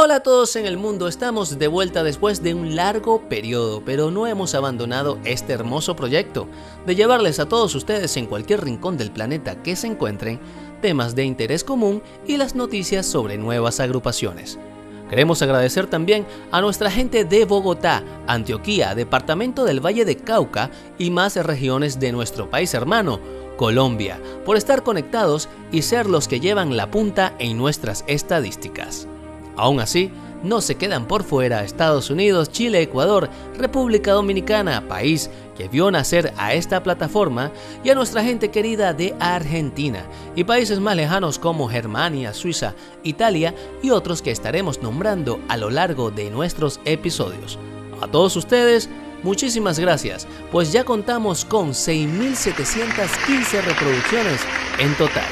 Hola a todos en el mundo, estamos de vuelta después de un largo periodo, pero no hemos abandonado este hermoso proyecto de llevarles a todos ustedes en cualquier rincón del planeta que se encuentren temas de interés común y las noticias sobre nuevas agrupaciones. Queremos agradecer también a nuestra gente de Bogotá, Antioquía, Departamento del Valle de Cauca y más regiones de nuestro país hermano, Colombia, por estar conectados y ser los que llevan la punta en nuestras estadísticas. Aún así, no se quedan por fuera Estados Unidos, Chile, Ecuador, República Dominicana, país que vio nacer a esta plataforma, y a nuestra gente querida de Argentina, y países más lejanos como Germania, Suiza, Italia y otros que estaremos nombrando a lo largo de nuestros episodios. A todos ustedes, muchísimas gracias, pues ya contamos con 6.715 reproducciones en total.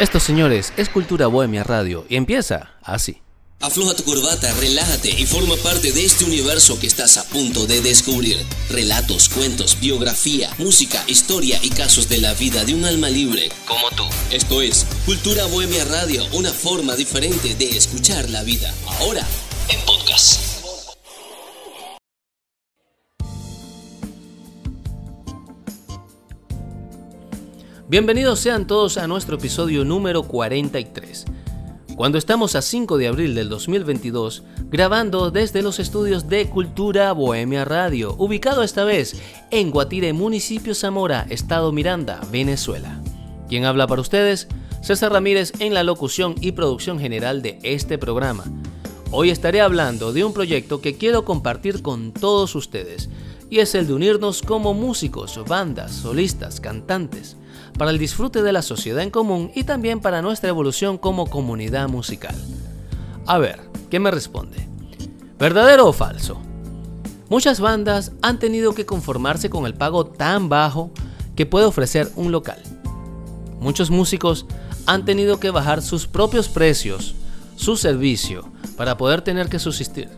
Esto, señores, es Cultura Bohemia Radio y empieza así. Afloja tu corbata, relájate y forma parte de este universo que estás a punto de descubrir. Relatos, cuentos, biografía, música, historia y casos de la vida de un alma libre como tú. Esto es Cultura Bohemia Radio, una forma diferente de escuchar la vida. Ahora, en podcast. Bienvenidos sean todos a nuestro episodio número 43. Cuando estamos a 5 de abril del 2022, grabando desde los estudios de Cultura Bohemia Radio, ubicado esta vez en Guatire, municipio Zamora, estado Miranda, Venezuela. Quien habla para ustedes, César Ramírez en la locución y producción general de este programa. Hoy estaré hablando de un proyecto que quiero compartir con todos ustedes, y es el de unirnos como músicos, bandas, solistas, cantantes, para el disfrute de la sociedad en común y también para nuestra evolución como comunidad musical. A ver, ¿qué me responde? ¿Verdadero o falso? Muchas bandas han tenido que conformarse con el pago tan bajo que puede ofrecer un local. Muchos músicos han tenido que bajar sus propios precios, su servicio, para poder tener que subsistir.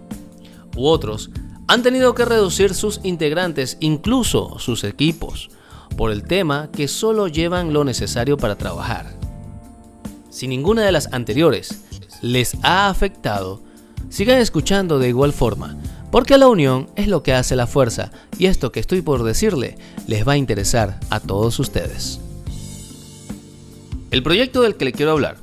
U otros han tenido que reducir sus integrantes, incluso sus equipos, por el tema que solo llevan lo necesario para trabajar. Si ninguna de las anteriores les ha afectado, sigan escuchando de igual forma, porque la unión es lo que hace la fuerza y esto que estoy por decirle les va a interesar a todos ustedes. El proyecto del que le quiero hablar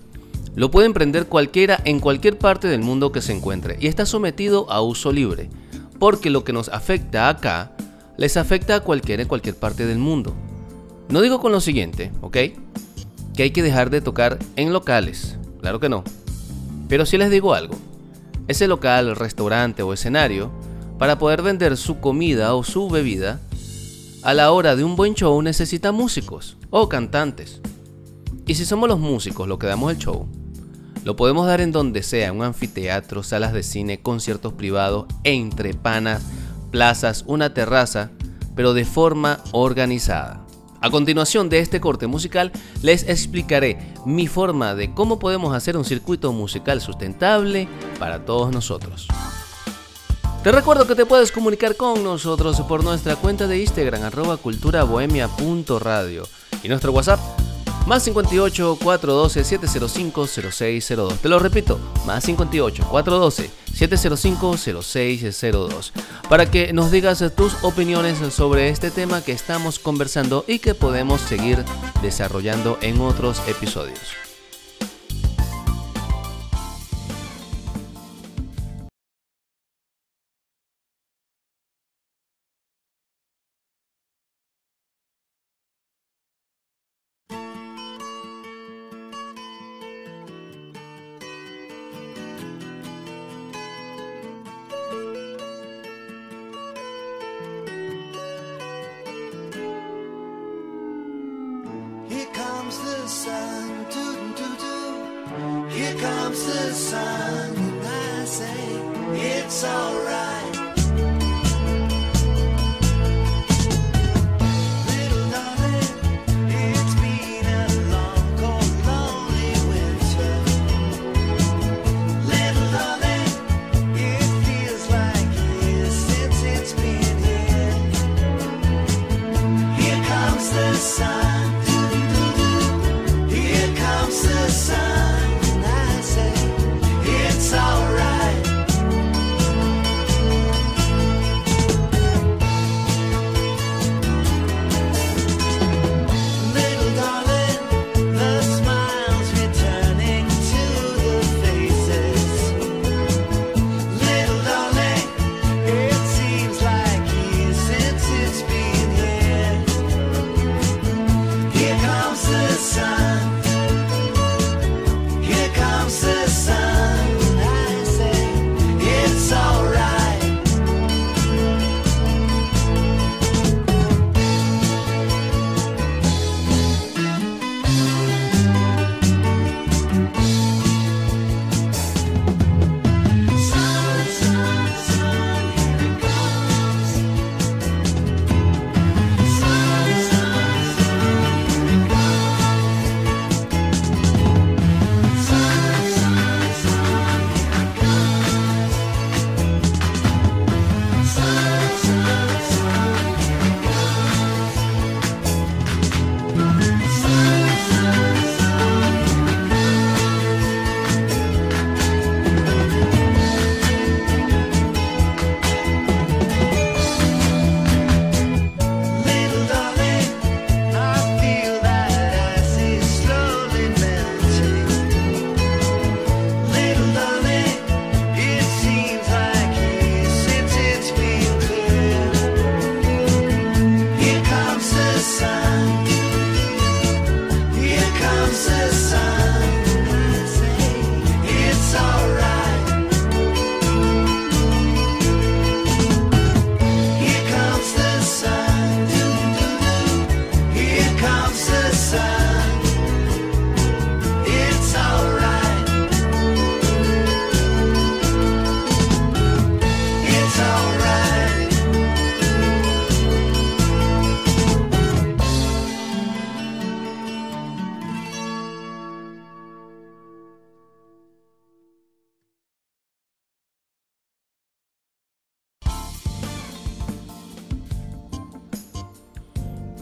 lo puede emprender cualquiera en cualquier parte del mundo que se encuentre y está sometido a uso libre, porque lo que nos afecta acá les afecta a cualquiera en cualquier parte del mundo. No digo con lo siguiente, ¿ok? Que hay que dejar de tocar en locales, claro que no. Pero sí les digo algo. Ese local, restaurante o escenario, para poder vender su comida o su bebida, a la hora de un buen show necesita músicos o cantantes. Y si somos los músicos los que damos el show, lo podemos dar en donde sea, un anfiteatro, salas de cine, conciertos privados, entre panas, plazas, una terraza, pero de forma organizada. A continuación de este corte musical les explicaré mi forma de cómo podemos hacer un circuito musical sustentable para todos nosotros. Te recuerdo que te puedes comunicar con nosotros por nuestra cuenta de Instagram arroba culturabohemia.radio y nuestro WhatsApp más 58 412 705 0602. Te lo repito, más 58 412 705 0602. Para que nos digas tus opiniones sobre este tema que estamos conversando y que podemos seguir desarrollando en otros episodios. sun, do do do. Here comes the sun, and I say it's alright.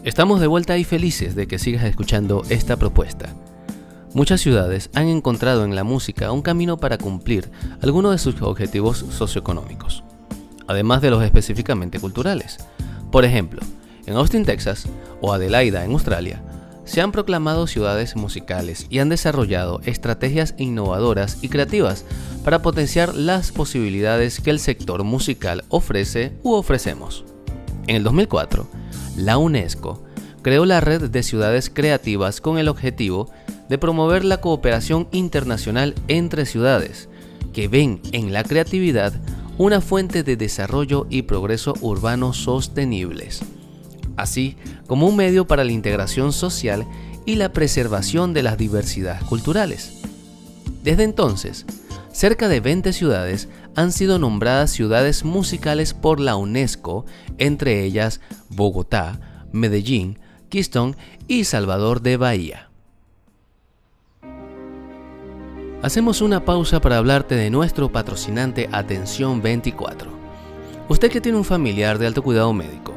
Estamos de vuelta y felices de que sigas escuchando esta propuesta. Muchas ciudades han encontrado en la música un camino para cumplir algunos de sus objetivos socioeconómicos, además de los específicamente culturales. Por ejemplo, en Austin, Texas, o Adelaida, en Australia, se han proclamado ciudades musicales y han desarrollado estrategias innovadoras y creativas para potenciar las posibilidades que el sector musical ofrece u ofrecemos. En el 2004, la UNESCO creó la red de ciudades creativas con el objetivo de promover la cooperación internacional entre ciudades, que ven en la creatividad una fuente de desarrollo y progreso urbano sostenibles así como un medio para la integración social y la preservación de las diversidades culturales. Desde entonces, cerca de 20 ciudades han sido nombradas ciudades musicales por la UNESCO, entre ellas Bogotá, Medellín, Keystone y Salvador de Bahía. Hacemos una pausa para hablarte de nuestro patrocinante Atención 24. Usted que tiene un familiar de alto cuidado médico,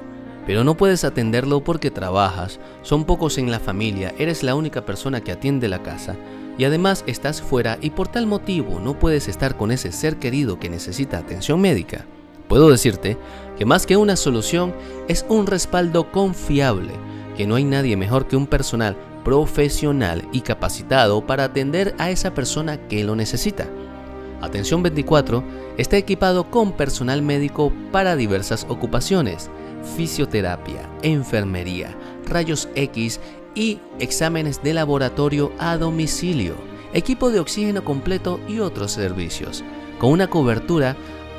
pero no puedes atenderlo porque trabajas, son pocos en la familia, eres la única persona que atiende la casa y además estás fuera y por tal motivo no puedes estar con ese ser querido que necesita atención médica. Puedo decirte que más que una solución es un respaldo confiable, que no hay nadie mejor que un personal profesional y capacitado para atender a esa persona que lo necesita. Atención 24 está equipado con personal médico para diversas ocupaciones fisioterapia, enfermería, rayos X y exámenes de laboratorio a domicilio, equipo de oxígeno completo y otros servicios, con una cobertura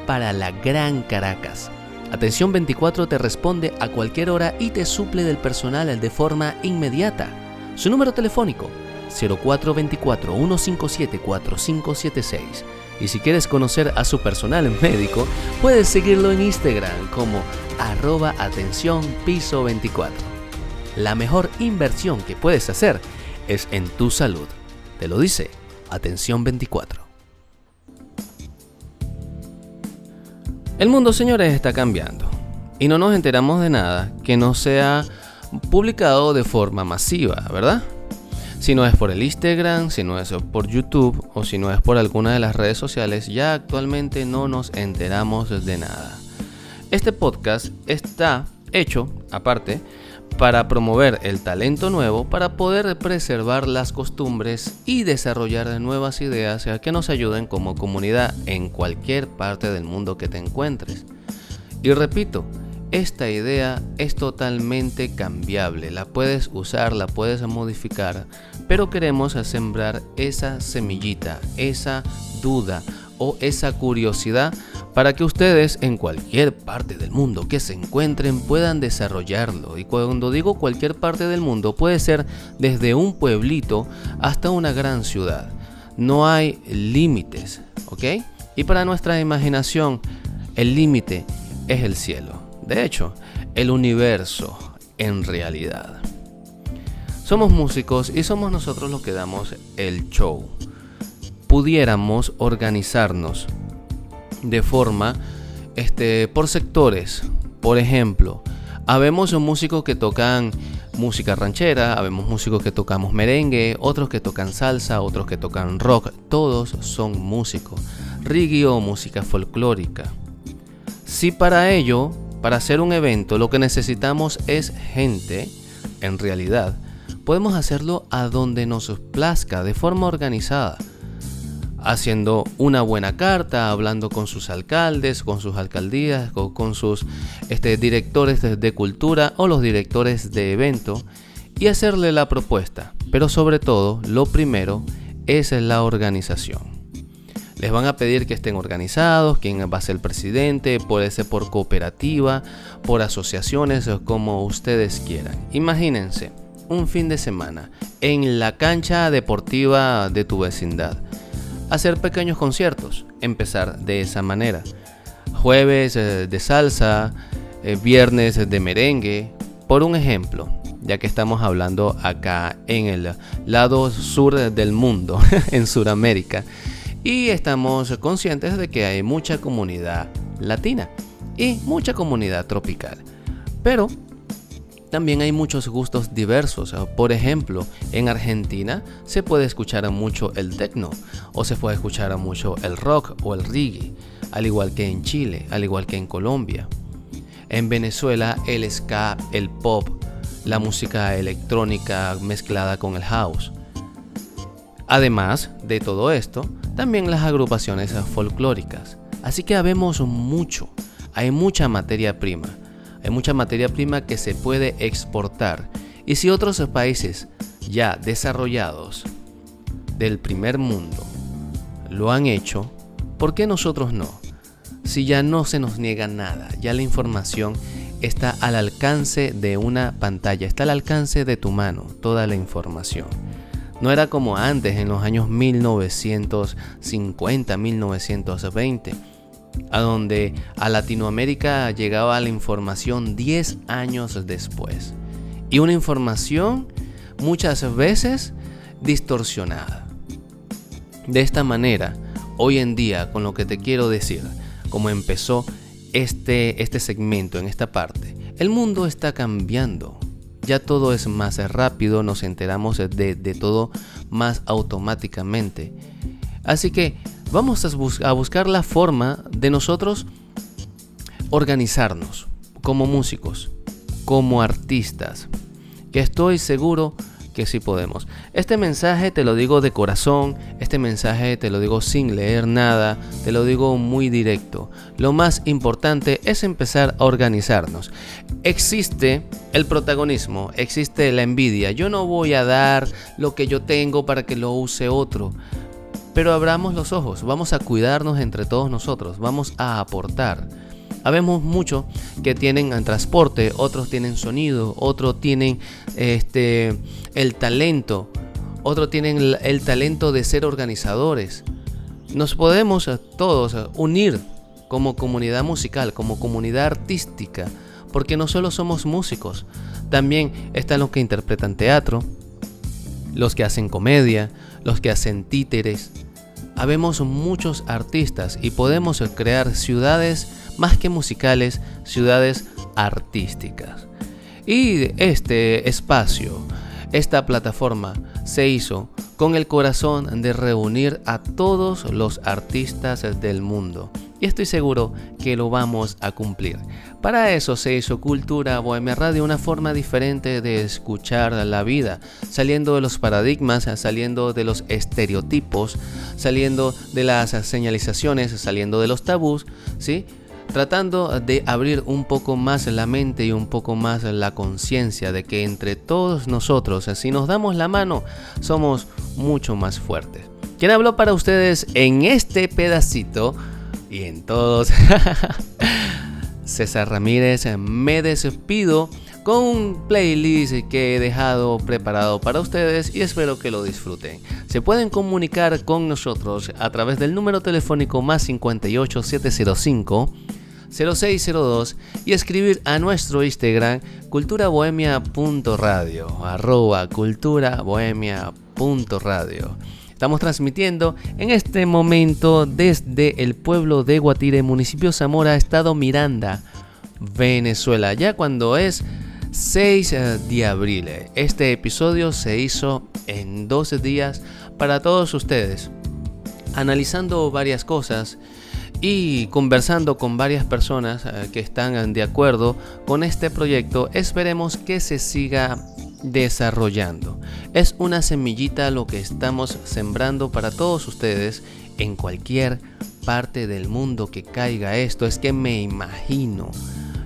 para la Gran Caracas. Atención 24 te responde a cualquier hora y te suple del personal de forma inmediata. Su número telefónico 0424 157 4576 y si quieres conocer a su personal médico, puedes seguirlo en Instagram como arroba atención piso 24. La mejor inversión que puedes hacer es en tu salud. Te lo dice Atención 24. El mundo, señores, está cambiando y no nos enteramos de nada que no sea publicado de forma masiva, ¿verdad? Si no es por el Instagram, si no es por YouTube o si no es por alguna de las redes sociales, ya actualmente no nos enteramos de nada. Este podcast está hecho, aparte, para promover el talento nuevo, para poder preservar las costumbres y desarrollar nuevas ideas que nos ayuden como comunidad en cualquier parte del mundo que te encuentres. Y repito, esta idea es totalmente cambiable, la puedes usar, la puedes modificar, pero queremos sembrar esa semillita, esa duda o esa curiosidad para que ustedes en cualquier parte del mundo que se encuentren puedan desarrollarlo. Y cuando digo cualquier parte del mundo puede ser desde un pueblito hasta una gran ciudad. No hay límites, ¿ok? Y para nuestra imaginación, el límite es el cielo. De hecho, el universo en realidad. Somos músicos y somos nosotros los que damos el show. Pudiéramos organizarnos de forma este, por sectores. Por ejemplo, habemos músicos que tocan música ranchera, habemos músicos que tocamos merengue, otros que tocan salsa, otros que tocan rock, todos son músicos. Reggae o música folclórica. Si para ello, para hacer un evento, lo que necesitamos es gente, en realidad, podemos hacerlo a donde nos plazca, de forma organizada haciendo una buena carta, hablando con sus alcaldes, con sus alcaldías, con, sus este, directores de, cultura o los directores de evento y hacerle la propuesta. Pero sobre todo, lo primero es la organización. Les van a pedir que estén organizados, quién va a ser el presidente, puede ser por cooperativa, por asociaciones, como ustedes quieran. Imagínense un fin de semana en la cancha deportiva de tu vecindad hacer pequeños conciertos, empezar de esa manera. Jueves eh, de salsa, eh, viernes de merengue, por un ejemplo, ya que estamos hablando acá en el lado sur del mundo, en Sudamérica, y estamos conscientes de que hay mucha comunidad latina y mucha comunidad tropical. Pero también hay muchos gustos diversos. Por ejemplo, en Argentina se puede escuchar mucho el techno o se puede escuchar mucho el rock o el reggae, al igual que en Chile, al igual que en Colombia. En Venezuela el ska, el pop, la música electrónica mezclada con el house. Además de todo esto, también las agrupaciones folclóricas. Así que habemos mucho, hay mucha materia prima hay mucha materia prima que se puede exportar. Y si otros países ya desarrollados del primer mundo lo han hecho, ¿por qué nosotros no? Si ya no se nos niega nada, ya la información está al alcance de una pantalla, está al alcance de tu mano, toda la información. No era como antes, en los años 1950, 1920 a donde a Latinoamérica llegaba la información 10 años después. Y una información muchas veces distorsionada. De esta manera, hoy en día, con lo que te quiero decir, como empezó este, este segmento en esta parte, el mundo está cambiando. Ya todo es más rápido, nos enteramos de, de todo más automáticamente. Así que vamos a, buscar la forma de nosotros organizarnos como músicos, como artistas, que estoy seguro que sí podemos. Este mensaje te lo digo de corazón, este mensaje te lo digo sin leer nada, te lo digo muy directo. Lo más importante es empezar a organizarnos. Existe el protagonismo, existe la envidia. Yo no voy a dar lo que yo tengo para que lo use otro. Pero abramos los ojos, vamos a cuidarnos entre todos nosotros, vamos a aportar. Habemos muchos que tienen transporte, otros tienen sonido, otros tienen este, el talento, otros tienen el, el talento de ser organizadores. Nos podemos todos unir como comunidad musical, como comunidad artística, porque no solo somos músicos, también están los que interpretan teatro, los que hacen comedia, los que hacen títeres. Habemos muchos artistas y podemos crear ciudades más que musicales, ciudades artísticas. Y este espacio, esta plataforma se hizo con el corazón de reunir a todos los artistas del mundo y estoy seguro que lo vamos a cumplir. Para eso se hizo Cultura Bohemia Radio, una forma diferente de escuchar la vida, saliendo de los paradigmas, saliendo de los estereotipos, saliendo de las señalizaciones, saliendo de los tabús, ¿sí? tratando de abrir un poco más la mente y un poco más la conciencia de que entre todos nosotros, si nos damos la mano, somos mucho más fuertes. ¿Quién habló para ustedes en este pedacito? Y en todos. César Ramírez, me despido con un playlist que he dejado preparado para ustedes y espero que lo disfruten. Se pueden comunicar con nosotros a través del número telefónico más 58 705 0602 y escribir a nuestro Instagram culturabohemia.radio arroba culturabohemia.radio. Estamos transmitiendo en este momento desde el pueblo de Guatire, municipio Zamora, estado Miranda, Venezuela. Ya cuando es 6 eh, de abril. Este episodio se hizo en 12 días para todos ustedes, analizando varias cosas y conversando con varias personas eh, que están de acuerdo con este proyecto. Esperemos que se siga desarrollando. Es una semillita lo que estamos sembrando para todos ustedes en cualquier parte del mundo que caiga esto. Es que me imagino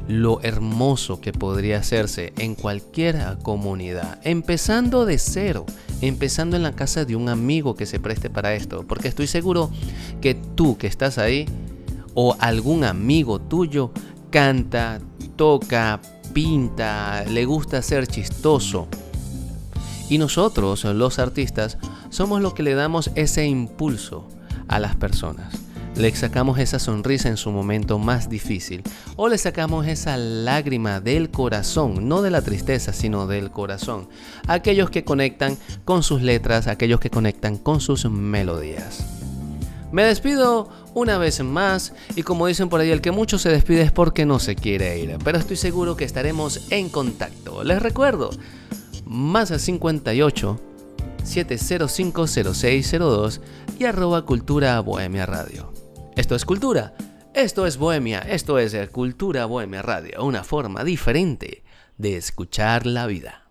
lo hermoso que podría hacerse en cualquier comunidad, empezando de cero, empezando en la casa de un amigo que se preste para esto, porque estoy seguro que tú que estás ahí o algún amigo tuyo canta, toca, pinta, le gusta ser chistoso. Y nosotros, los artistas, somos los que le damos ese impulso a las personas. Le sacamos esa sonrisa en su momento más difícil o le sacamos esa lágrima del corazón, no de la tristeza, sino del corazón. Aquellos que conectan con sus letras, aquellos que conectan con sus melodías. Me despido una vez más y como dicen por ahí, el que mucho se despide es porque no se quiere ir, pero estoy seguro que estaremos en contacto. Les recuerdo, más a 58 705 0602 y arroba cultura bohemia radio. Esto es cultura, esto es bohemia, esto es cultura bohemia radio, una forma diferente de escuchar la vida.